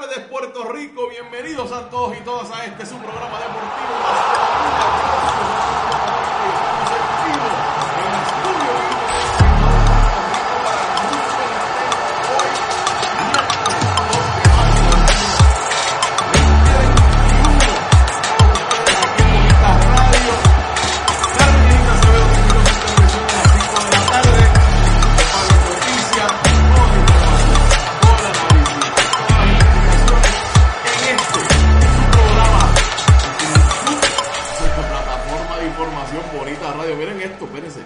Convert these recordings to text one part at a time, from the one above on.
tardes, Puerto Rico. Bienvenidos a todos y todas a este su programa deportivo radio. Miren esto, espérense.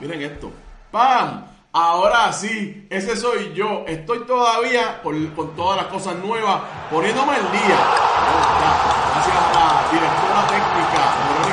Miren esto. ¡Pam! Ahora sí, ese soy yo. Estoy todavía con, todas las cosas nuevas, poniéndome el día. Gracias a la directora técnica,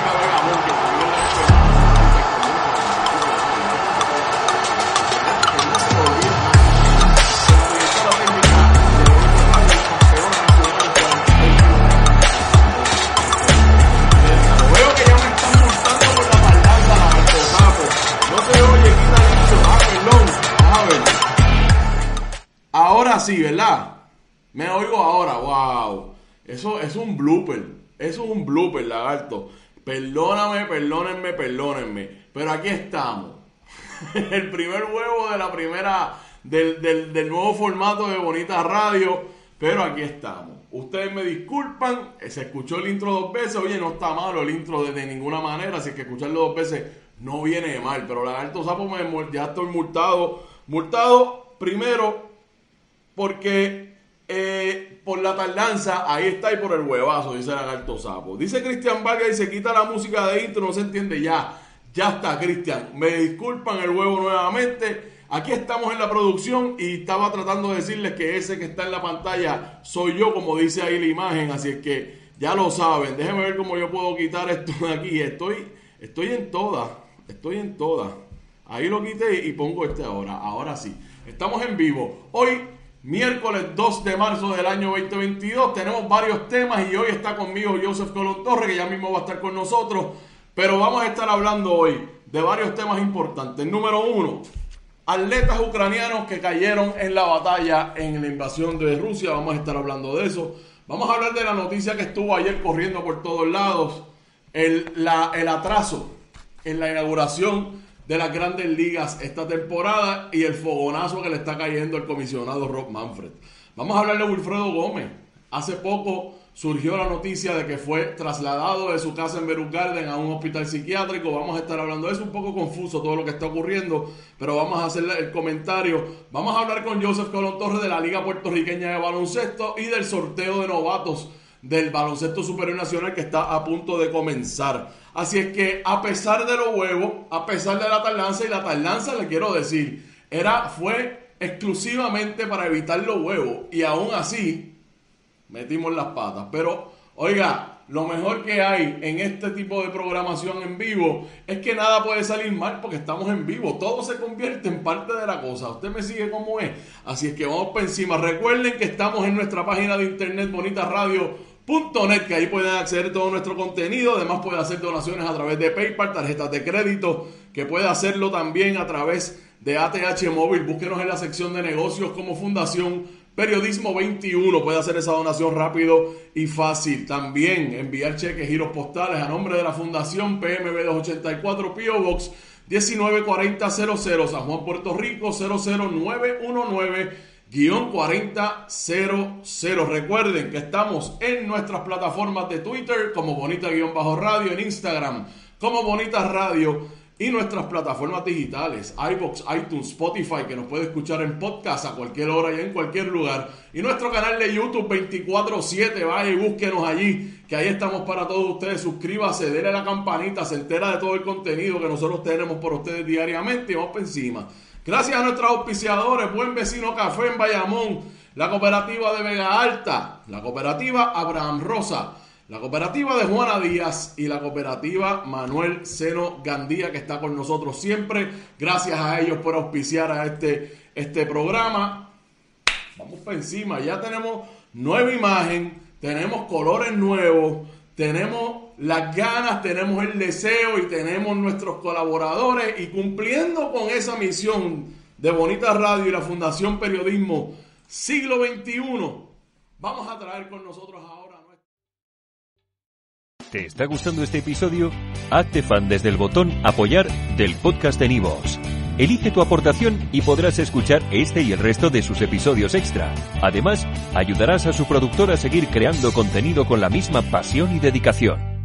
Ahora sí, ¿verdad? Me oigo ahora, wow. Eso es un blooper. Eso es un blooper, lagarto. Perdóname, perdónenme, perdónenme. Pero aquí estamos. El primer huevo de la primera, del, del, del nuevo formato de Bonita Radio. Pero aquí estamos. Ustedes me disculpan, eh, se escuchó el intro dos veces. Oye, no está malo el intro de, de ninguna manera, así que escucharlo dos veces no viene mal. Pero Lagarto Sapo, me, ya estoy multado. Multado primero porque eh, por la tardanza, ahí está y por el huevazo, dice Lagarto Sapo. Dice Cristian Vargas y se quita la música de intro, no se entiende ya. Ya está, Cristian. Me disculpan el huevo nuevamente. Aquí estamos en la producción y estaba tratando de decirles que ese que está en la pantalla soy yo, como dice ahí la imagen. Así es que ya lo saben. Déjenme ver cómo yo puedo quitar esto de aquí. Estoy, estoy en todas. Estoy en todas. Ahí lo quité y pongo este ahora. Ahora sí. Estamos en vivo. Hoy, miércoles 2 de marzo del año 2022, tenemos varios temas y hoy está conmigo Joseph Colón Torres, que ya mismo va a estar con nosotros. Pero vamos a estar hablando hoy de varios temas importantes. Número uno, atletas ucranianos que cayeron en la batalla en la invasión de Rusia. Vamos a estar hablando de eso. Vamos a hablar de la noticia que estuvo ayer corriendo por todos lados. El, la- el atraso en la inauguración de las grandes ligas esta temporada y el fogonazo que le está cayendo el comisionado Rob Manfred. Vamos a hablar de Wilfredo Gómez. Hace poco surgió la noticia de que fue trasladado de su casa en Beruc Garden a un hospital psiquiátrico. Vamos a estar hablando de eso, un poco confuso todo lo que está ocurriendo, pero vamos a hacer el comentario. Vamos a hablar con Joseph Colón Torres de la Liga Puertorriqueña de Baloncesto y del sorteo de novatos del baloncesto superior nacional que está a punto de comenzar. Así es que a pesar de los huevos, a pesar de la tardanza y la tardanza le quiero decir, era fue exclusivamente para evitar los huevos y aún así metimos las patas. Pero oiga, lo mejor que hay en este tipo de programación en vivo es que nada puede salir mal porque estamos en vivo. Todo se convierte en parte de la cosa. Usted me sigue como es. Así es que vamos por encima. Recuerden que estamos en nuestra página de internet bonitasradio.net que ahí pueden acceder a todo nuestro contenido. Además puede hacer donaciones a través de PayPal, tarjetas de crédito, que puede hacerlo también a través de ATH Móvil. Búsquenos en la sección de negocios como Fundación Periodismo 21 puede hacer esa donación rápido y fácil. También enviar cheques, giros postales a nombre de la Fundación PMB 284 Pio Box 194000 San Juan, Puerto Rico 00919-4000. Recuerden que estamos en nuestras plataformas de Twitter como Bonita-Radio, en Instagram como Bonita Radio y nuestras plataformas digitales, iBox, iTunes, Spotify, que nos puede escuchar en podcast a cualquier hora y en cualquier lugar. Y nuestro canal de YouTube 24-7, vaya y búsquenos allí, que ahí estamos para todos ustedes. Suscríbase, denle a la campanita, se entera de todo el contenido que nosotros tenemos por ustedes diariamente y vamos por encima. Gracias a nuestros auspiciadores, Buen Vecino Café en Bayamón, la cooperativa de Vega Alta, la cooperativa Abraham Rosa, la cooperativa de Juana Díaz y la cooperativa Manuel Seno Gandía que está con nosotros siempre. Gracias a ellos por auspiciar a este, este programa. Vamos para encima, ya tenemos nueva imagen, tenemos colores nuevos, tenemos las ganas, tenemos el deseo y tenemos nuestros colaboradores y cumpliendo con esa misión de Bonita Radio y la Fundación Periodismo Siglo XXI, vamos a traer con nosotros ahora... ¿Te está gustando este episodio? Hazte fan desde el botón Apoyar del podcast de Nivos. Elige tu aportación y podrás escuchar este y el resto de sus episodios extra. Además, ayudarás a su productor a seguir creando contenido con la misma pasión y dedicación.